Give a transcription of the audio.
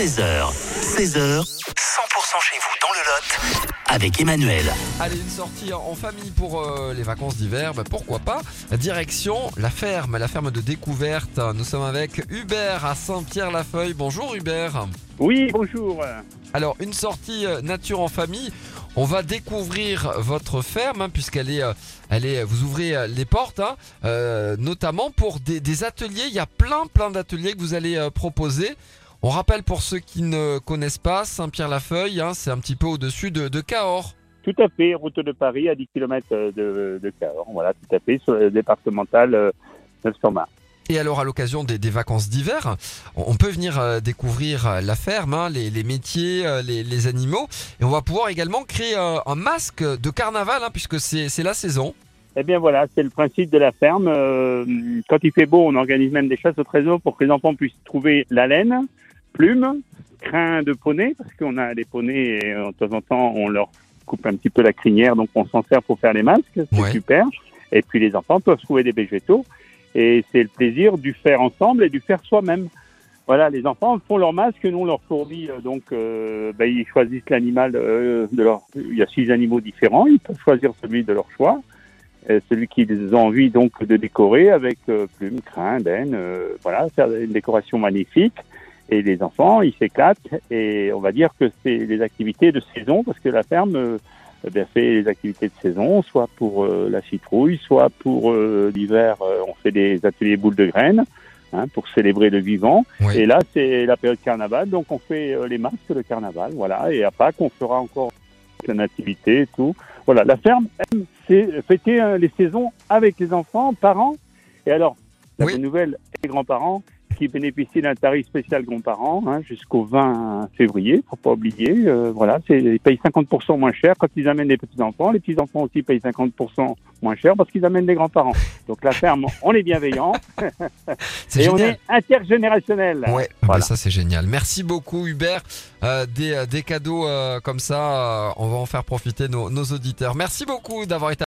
13h, 16h, 100% chez vous dans le Lot avec Emmanuel. Allez, une sortie en famille pour euh, les vacances d'hiver, bah, pourquoi pas Direction la ferme, la ferme de découverte. Nous sommes avec Hubert à Saint-Pierre-la-Feuille. Bonjour Hubert. Oui, bonjour. Alors, une sortie euh, nature en famille. On va découvrir votre ferme, hein, puisqu'elle est, euh, elle est, vous ouvrez les portes, hein, euh, notamment pour des, des ateliers. Il y a plein, plein d'ateliers que vous allez euh, proposer. On rappelle pour ceux qui ne connaissent pas, Saint-Pierre-la-Feuille, hein, c'est un petit peu au-dessus de, de Cahors. Tout à fait, route de Paris à 10 km de, de Cahors. Voilà, tout à fait, sur le départemental euh, 920. Et alors, à l'occasion des, des vacances d'hiver, on peut venir euh, découvrir euh, la ferme, hein, les, les métiers, euh, les, les animaux. Et on va pouvoir également créer un masque de carnaval, hein, puisque c'est la saison. Eh bien voilà, c'est le principe de la ferme. Quand il fait beau, on organise même des chasses au trésor pour que les enfants puissent trouver la laine, plumes, crin de poney, parce qu'on a des poneys et euh, de temps en temps on leur coupe un petit peu la crinière, donc on s'en sert pour faire les masques, c'est Ouais. super. Et puis les enfants peuvent trouver des végétaux et c'est le plaisir du faire ensemble et du faire soi-même. Voilà, les enfants font leur masque, nous on leur fournit euh, donc, euh, ben, ils choisissent l'animal euh, de leur. Il y a six animaux différents, ils peuvent choisir celui de leur choix, euh, celui qu'ils ont envie donc de décorer avec plumes, crins, euh, voilà, faire une décoration magnifique. Et les enfants, ils s'éclatent et on va dire que c'est les activités de saison parce que la ferme euh, eh bien, fait les activités de saison, soit pour euh, la citrouille, soit pour euh, l'hiver, euh, on fait des ateliers boules de graines hein, pour célébrer le vivant. Oui. Et là, c'est la période carnaval, donc on fait les masques de carnaval, voilà. Et à Pâques, on fera encore la nativité et tout. Voilà, la ferme aime fêter les saisons avec les enfants, parents. Et alors, la Oui. bonne nouvelle, les grands-parents qui bénéficient d'un tarif spécial grands-parents hein, jusqu'au 20 février, faut pas oublier. euh, voilà, ils payent 50% moins cher quand ils amènent les petits-enfants. Les petits-enfants aussi payent 50% moins cher parce qu'ils amènent les grands-parents. Donc la ferme, on est bienveillant et on est intergénérationnel. Ouais, ah bah ça c'est génial. Merci beaucoup Hubert. Euh, des, des cadeaux euh, comme ça, euh, on va en faire profiter nos, nos auditeurs. Merci beaucoup d'avoir été